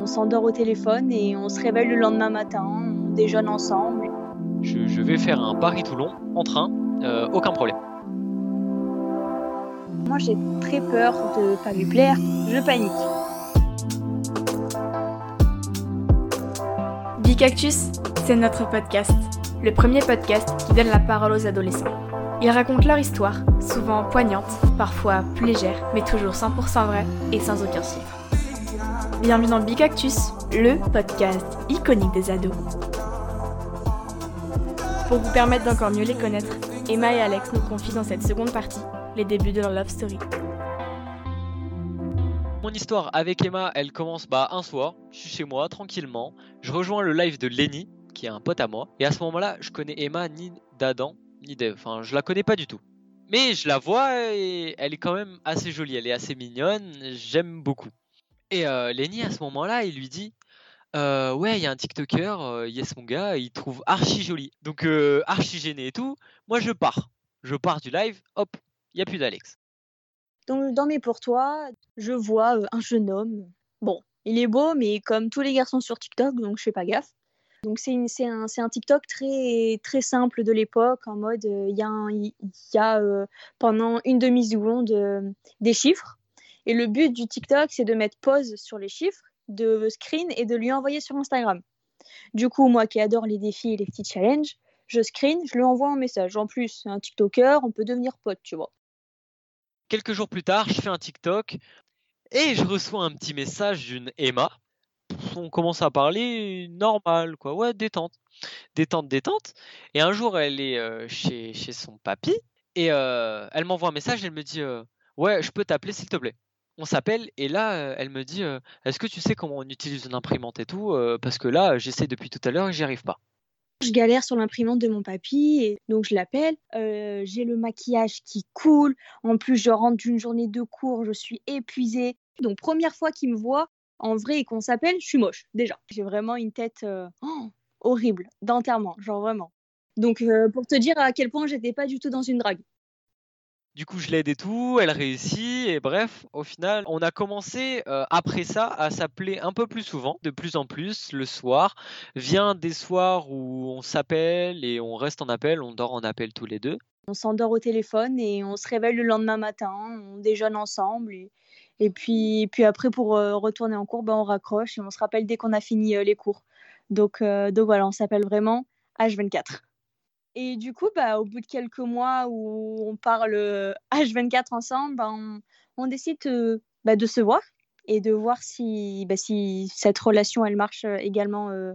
On s'endort au téléphone et on se réveille le lendemain matin, on déjeune ensemble. Je, vais faire un Paris-Toulon en train, euh, aucun problème. Moi j'ai très peur de pas lui plaire, je panique. Bicactus, c'est notre podcast, le premier podcast qui donne la parole aux adolescents. Ils racontent leur histoire, souvent poignante, parfois plus légère, mais toujours 100% vraie et sans aucun chiffre. Bienvenue dans Bicactus, le podcast iconique des ados. Pour vous permettre d'encore mieux les connaître, Emma et Alex nous confient dans cette seconde partie les débuts de leur love story. Mon histoire avec Emma, elle commence bah, un soir, je suis chez moi tranquillement, je rejoins le live de Lenny, qui est un pote à moi, et à ce moment-là, je connais Emma ni d'Adam, ni d'Eve, enfin je la connais pas du tout. Mais je la vois et elle est quand même assez jolie, elle est assez mignonne, j'aime beaucoup. Et euh, Lenny, à ce moment-là, il lui dit euh, Ouais, il y a un TikToker, euh, yes, mon gars, il trouve archi joli. Donc, euh, archi gêné et tout. Moi, je pars. Je pars du live, hop, il n'y a plus d'Alex. Donc, dans mes pour toi, je vois un jeune homme. Bon, il est beau, mais comme tous les garçons sur TikTok, donc je fais pas gaffe. Donc c'est un, un, TikTok très, très simple de l'époque, en mode il y a, y a pendant une demi-seconde des chiffres et le but du TikTok, c'est de mettre pause sur les chiffres, de screen et de lui envoyer sur Instagram. Du coup, moi qui adore les défis et les petits challenges, je screen, je lui envoie un message. En plus, c'est un TikToker, on peut devenir pote, tu vois. Quelques jours plus tard, je fais un TikTok et je reçois un petit message d'une Emma. On commence à parler normal, quoi. Ouais, détente. Détente, détente. Et un jour, elle est euh, chez, chez son papy et euh, elle m'envoie un message. Elle me dit euh, Ouais, je peux t'appeler s'il te plaît on s'appelle et là, elle me dit Est-ce que tu sais comment on utilise une imprimante et tout Parce que là, j'essaie depuis tout à l'heure et j'y arrive pas. Je galère sur l'imprimante de mon papy, et donc je l'appelle. j'ai le maquillage qui coule. En plus, je rentre d'une journée de cours, je suis épuisée. Donc, première fois qu'il me voit en vrai et qu'on s'appelle, je suis moche déjà. J'ai vraiment une tête oh, horrible d'enterrement, genre vraiment. Donc, pour te dire à quel point j'étais pas du tout dans une drague. Du coup, je l'aide et tout, elle réussit, et bref, au final, on a commencé euh, après ça à s'appeler un peu plus souvent, de plus en plus, le soir. Vient des soirs où on s'appelle et on reste en appel, on dort en appel tous les deux. On s'endort au téléphone et on se réveille le lendemain matin, on déjeune ensemble. Et, puis, puis après, pour euh, retourner en cours, ben, on raccroche et on se rappelle dès qu'on a fini euh, les cours. Donc, donc voilà, on s'appelle vraiment H24. Et du coup, bah, au bout de quelques mois où on parle H24 ensemble, bah, on, décide euh, bah, de se voir et de voir si, bah, cette relation, elle marche euh, également euh,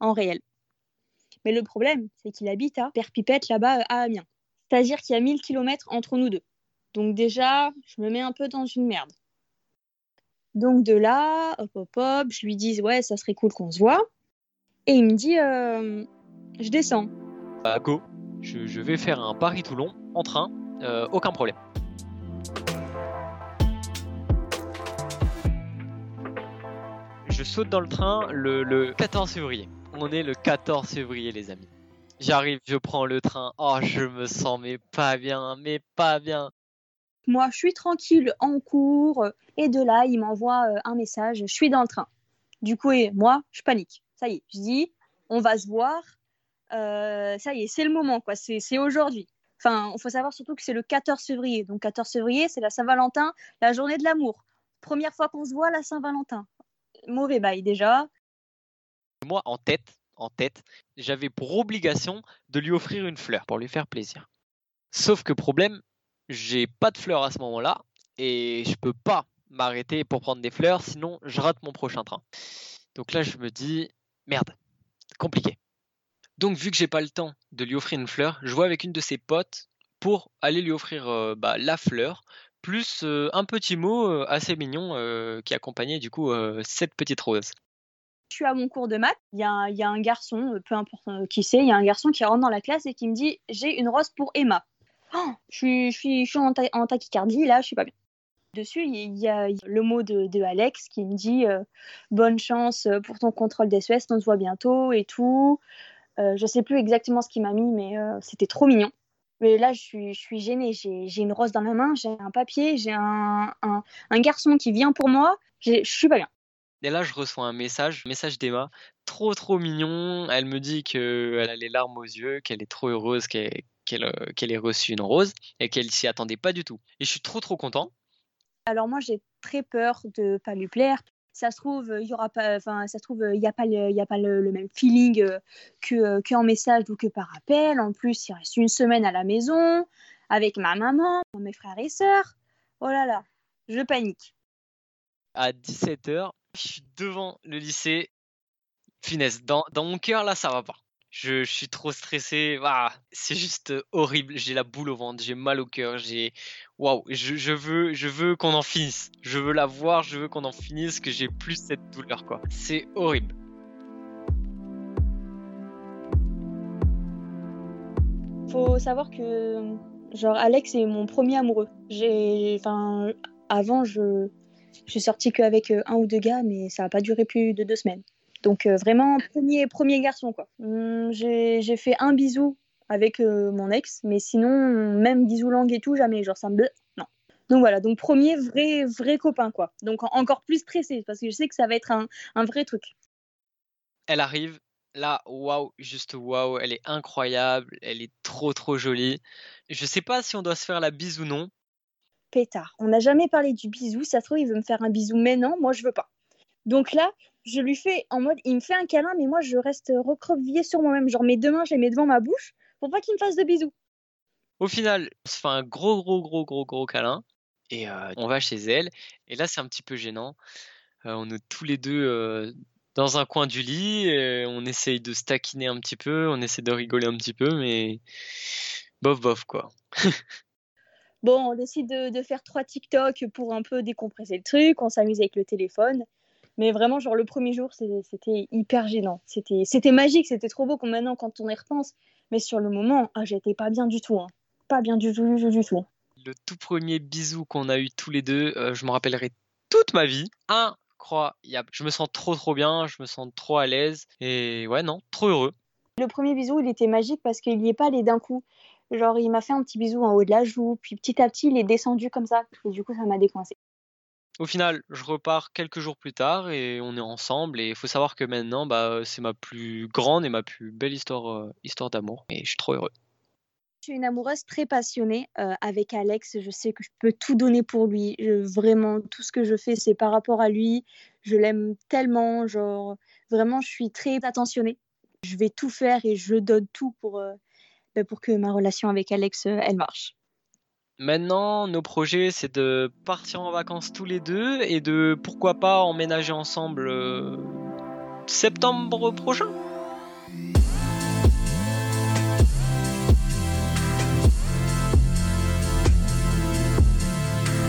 en réel. Mais le problème, c'est qu'il habite à Perpipette, là-bas, à Amiens. C'est-à-dire qu'il y a 1000 km entre nous deux. Donc déjà, je me mets un peu dans une merde. Donc de là, hop, hop, hop, je lui dis, ouais, ça serait cool qu'on se voit. Et il me dit, je descends. Bah, go, je, vais faire un Paris-Toulon en train, euh, aucun problème. Je saute dans le train le, 14 février. On est le 14 février, les amis. J'arrive, je prends le train. Oh, je me sens mais pas bien, mais pas bien. Moi, je suis tranquille en cours et de là, il m'envoie euh, un message. Je suis dans le train. Du coup, et moi, je panique. Ça y est, je dis, on va se voir. Euh, ça y est, c'est le moment, quoi. C'est aujourd'hui. Enfin, il faut savoir surtout que c'est le 14 février. Donc, 14 février, c'est la Saint-Valentin, la journée de l'amour. Première fois qu'on se voit, la Saint-Valentin. Mauvais bail, déjà. Moi, en tête, en tête, j'avais pour obligation de lui offrir une fleur pour lui faire plaisir. Sauf que problème, j'ai pas de fleurs à ce moment-là et je peux pas m'arrêter pour prendre des fleurs, sinon je rate mon prochain train. Donc là, je me dis, merde, compliqué. Donc, vu que j'ai pas le temps de lui offrir une fleur, je vois avec une de ses potes pour aller lui offrir euh, bah, la fleur, plus euh, un petit mot euh, assez mignon qui accompagnait du coup cette petite rose. Je suis à mon cours de maths, il y, a un garçon, peu importe qui c'est, il y a un garçon qui rentre dans la classe et qui me dit J'ai une rose pour Emma. Oh, je, suis, en, tachycardie, là, je suis pas bien. Dessus, il y a le mot de, Alex qui me dit Bonne chance pour ton contrôle d'SES, on se voit bientôt et tout. Euh, je sais plus exactement ce qu'il m'a mis, mais euh, c'était trop mignon. Mais là, je suis, je suis gênée. J'ai une rose dans ma main, j'ai un papier, j'ai un, un, garçon qui vient pour moi. Je suis pas bien. Et là, je reçois un message, message d'Emma, trop trop mignon. Elle me dit qu'elle a les larmes aux yeux, qu'elle est trop heureuse qu'elle ait reçu une rose et qu'elle s'y attendait pas du tout. Et je suis trop trop content. Alors moi, j'ai très peur de pas lui plaire. Ça se trouve, il y aura pas, enfin, ça trouve, il n'y a pas, le, y a pas le, même feeling que qu'en message ou que par appel. En plus, il reste une semaine à la maison avec ma maman, mes frères et sœurs. Oh là là, je panique. À 17h, je suis devant le lycée. Finesse, dans, dans mon cœur, là, ça va pas. Je, suis trop stressé. C'est juste horrible. J'ai la boule au ventre, j'ai mal au cœur. J'ai waouh. Je, veux, je veux qu'on en finisse. Je veux la voir. Je veux qu'on en finisse. Que j'ai plus cette douleur quoi. C'est horrible. Faut savoir que genre Alex est mon premier amoureux. J'ai, enfin, avant je, je suis sortie qu'avec un ou deux gars, mais ça n'a pas duré plus de deux semaines. Donc euh, vraiment premier premier garçon quoi. Hum, j'ai fait un bisou avec euh, mon ex, mais sinon même bisou langue et tout jamais. Genre ça me non. Donc voilà, donc premier vrai vrai copain quoi. Donc encore plus stressé parce que je sais que ça va être un, un vrai truc. Elle arrive, là, waouh, juste waouh, elle est incroyable, elle est trop trop jolie. Je sais pas si on doit se faire la bise ou non. Pétard, on n'a jamais parlé du bisou, ça se trouve il veut me faire un bisou, mais non, moi je veux pas. Donc là, je lui fais en mode, il me fait un câlin, mais moi, je reste recroquevillée sur moi-même. Genre, mes deux mains, je les mets devant ma bouche pour pas qu'il me fasse de bisous. Au final, on se fait un gros, gros, gros, gros, gros câlin. Et euh, on va chez elle. Et là, c'est un petit peu gênant. Euh, on est tous les deux euh, dans un coin du lit. Et on essaye de se taquiner un petit peu. On essaie de rigoler un petit peu. Mais bof, bof, quoi. bon, on décide de, de, faire trois TikTok pour un peu décompresser le truc. On s'amuse avec le téléphone. Mais vraiment, genre, le premier jour, c'était hyper gênant. C'était magique, c'était trop beau. Comme maintenant, quand on y repense. Mais sur le moment, ah, j'étais pas bien du tout. Hein. Pas bien du tout, du tout, Le tout premier bisou qu'on a eu tous les deux, euh, je me rappellerai toute ma vie. Incroyable. Je me sens trop, trop bien. Je me sens trop à l'aise. Et ouais, non, trop heureux. Le premier bisou, il était magique parce qu'il n'y est pas allé d'un coup. Genre, il m'a fait un petit bisou en haut de la joue, puis petit à petit, il est descendu comme ça. Et du coup, ça m'a décoincé. Au final, je repars quelques jours plus tard et on est ensemble. Et il faut savoir que maintenant, bah, c'est ma plus grande et ma plus belle histoire, euh, histoire d'amour. Et je suis trop heureux. Je suis une amoureuse très passionnée euh, avec Alex. Je sais que je peux tout donner pour lui. vraiment, tout ce que je fais, c'est par rapport à lui. Je l'aime tellement. Genre, vraiment, je suis très attentionnée. Je vais tout faire et je donne tout pour, euh, bah, pour que ma relation avec Alex, elle marche. Maintenant, nos projets, c'est de partir en vacances tous les deux et de pourquoi pas emménager ensemble euh, septembre prochain.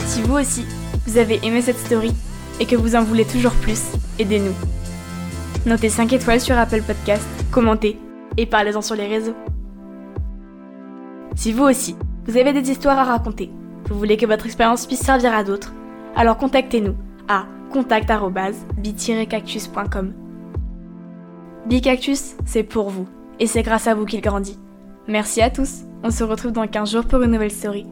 Si vous aussi, vous avez aimé cette story et que vous en voulez toujours plus, aidez-nous. Notez 5 étoiles sur Apple Podcast, commentez et parlez-en sur les réseaux. Si vous aussi, vous avez des histoires à raconter. Vous voulez que votre expérience puisse servir à d'autres? Alors contactez-nous à contact@bi-cactus.com. Bicactus, c'est pour vous et c'est grâce à vous qu'il grandit. Merci à tous. On se retrouve dans 15 jours pour une nouvelle story.